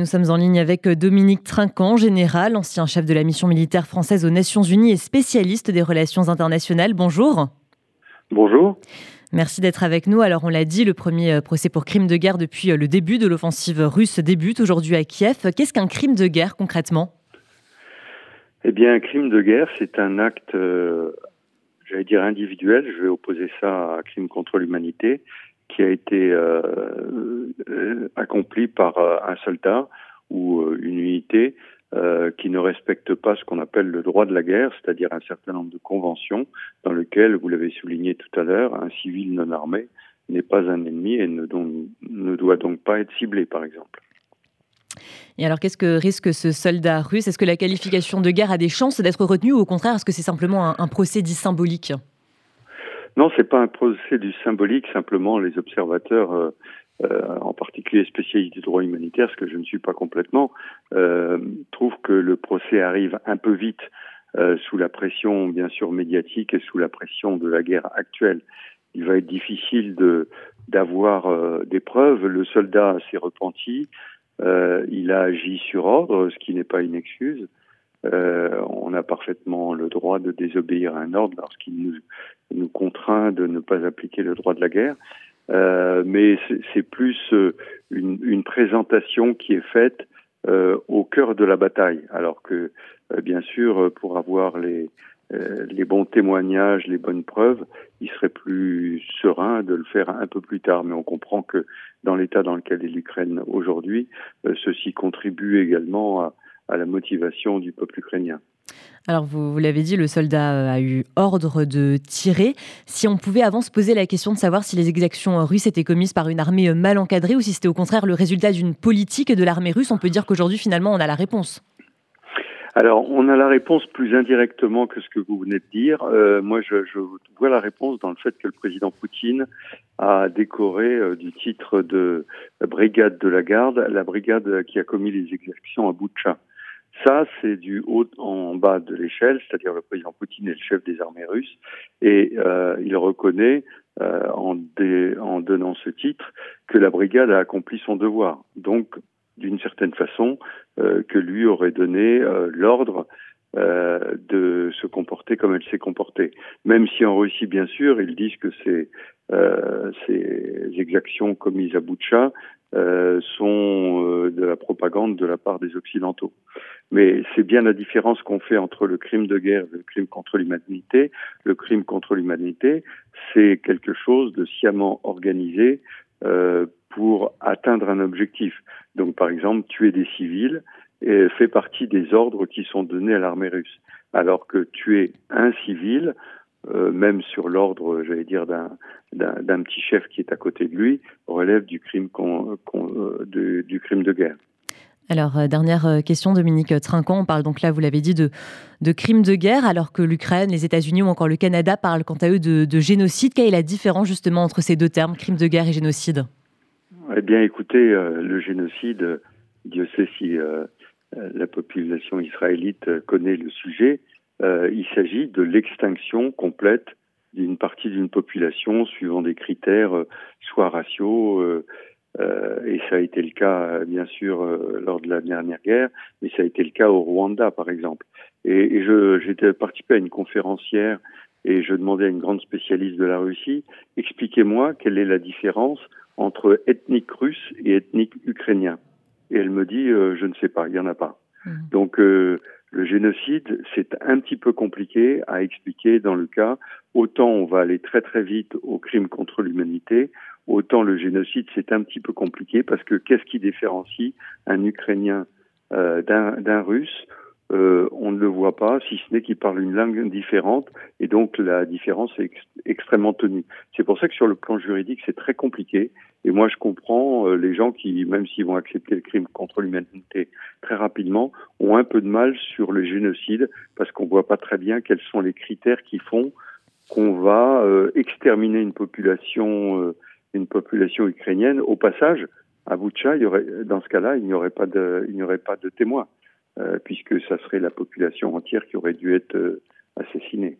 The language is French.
Nous sommes en ligne avec Dominique Trinquant, général, ancien chef de la mission militaire française aux Nations Unies et spécialiste des relations internationales. Bonjour. Bonjour. Merci d'être avec nous. Alors, on l'a dit, le premier euh, procès pour crime de guerre depuis euh, le début de l'offensive russe débute aujourd'hui à Kiev. Qu'est-ce qu'un crime de guerre concrètement? Eh bien, un crime de guerre, c'est un acte, euh, j'allais dire individuel, je vais opposer ça à un crime contre l'humanité, qui a été euh, euh, accompli par euh, un soldat ou une unité qui ne respecte pas ce qu'on appelle le droit de la guerre, c'est-à-dire un certain nombre de conventions dans lesquelles, vous l'avez souligné tout à l'heure, un civil non armé n'est pas un ennemi et ne, ne doit donc pas être ciblé, par exemple. Et alors, qu'est-ce que risque ce soldat russe? Est-ce que la qualification de guerre a des chances d'être retenue ou au contraire, est-ce que c'est simplement un, un procès dit symbolique? Non, c'est pas un procès du symbolique. Simplement, les observateurs, euh, euh, en particulier spécialistes du droit humanitaire, ce que je ne suis pas complètement, euh, trouvent que le procès arrive un peu vite euh, sous la pression, bien sûr, médiatique et sous la pression de la guerre actuelle. Il va être difficile de d'avoir euh, des preuves. Le soldat s'est repenti. il a agi sur ordre, ce qui n'est pas une excuse. Euh, on a parfaitement le droit de désobéir à un ordre lorsqu'il nous, nous contraint de ne pas appliquer le droit de la guerre. Euh, mais c'est plus euh, une, une, présentation qui est faite euh, au cœur de la bataille, alors que euh, bien sûr, pour avoir les, euh, les bons témoignages, les bonnes preuves, il serait plus serein de le faire un peu plus tard. Mais on comprend que dans l'état dans lequel est l'Ukraine aujourd'hui, ceci contribue également à, à la motivation du peuple ukrainien. Alors, vous, l'avez dit, le soldat euh, a eu ordre de tirer. Si on pouvait avant se poser la question de savoir si les exactions russes étaient commises par une armée mal encadrée ou si c'était au contraire le résultat d'une politique de l'armée russe, on peut dire qu'aujourd'hui, finalement, on a la réponse. Alors, on a la réponse plus indirectement que ce que vous venez de dire. Euh, moi, je, vois la réponse dans le fait que le président Poutine a décoré euh, du titre de brigade de la garde la brigade qui a commis les exactions à Boutcha. Ça, c'est du haut en bas de l'échelle, c'est-à-dire le président Poutine est le chef des armées russes et euh, il reconnaît euh, en, donnant ce titre que la brigade a accompli son devoir. Donc, d'une certaine façon, euh, que lui aurait donné l'ordre de se comporter comme elle s'est comportée. Même si en Russie, bien sûr, ils disent que ces, exactions commises à Boutcha sont de la propagande de la part des Occidentaux. Mais c'est bien la différence qu'on fait entre le crime de guerre et le crime contre l'humanité. Le crime contre l'humanité, c'est quelque chose de sciemment organisé euh, pour atteindre un objectif. Donc, par exemple, tuer des civils fait partie des ordres qui sont donnés à l'armée russe. Alors que tuer un civil, euh, même sur l'ordre, j'allais dire, d'un petit chef qui est à côté de lui, relève du crime, euh, de, du crime de guerre. Alors, euh, dernière question, Dominique Trinquant. On parle donc là, vous l'avez dit, de, de crimes de guerre, alors que l'Ukraine, les États-Unis ou encore le Canada parlent quant à eux de, de, génocide. Quelle est la différence justement entre ces deux termes, crime de guerre et génocide? Eh bien, écoutez, le génocide, Dieu sait si la population israélite connaît le sujet, euh, il s'agit de l'extinction complète d'une partie d'une population suivant des critères euh, soit raciaux, euh, euh, et ça a été le cas bien sûr lors de la dernière guerre, mais ça a été le cas au Rwanda par exemple. Et, et je j'étais participé à une conférencière et je demandais à une grande spécialiste de la Russie, expliquez-moi quelle est la différence entre ethnique russe et ethnique ukrainien. Et elle me dit, je ne sais pas, il y en a pas. Mmh. Donc le génocide, c'est un petit peu compliqué à expliquer dans le cas. Autant on va aller très très vite au crime contre l'humanité, autant le génocide, c'est un petit peu compliqué parce que qu'est-ce qui différencie un Ukrainien euh, d'un Russe? Euh, on ne le voit pas, si ce n'est qu'il parle une langue différente, et donc la différence est ex extrêmement tenue. C'est pour ça que sur le plan juridique, c'est très compliqué, et moi je comprends euh, les gens qui, même s'ils vont accepter le crime contre l'humanité très rapidement, ont un peu de mal sur le génocide, parce qu'on voit pas très bien quels sont les critères qui font qu'on va euh, exterminer une population, une population ukrainienne. Au passage, à aurait, dans ce cas-là, il n'y aurait pas de, il n'y aurait pas de témoins. Euh, puisque ça serait la population entière qui aurait dû être euh, assassinée.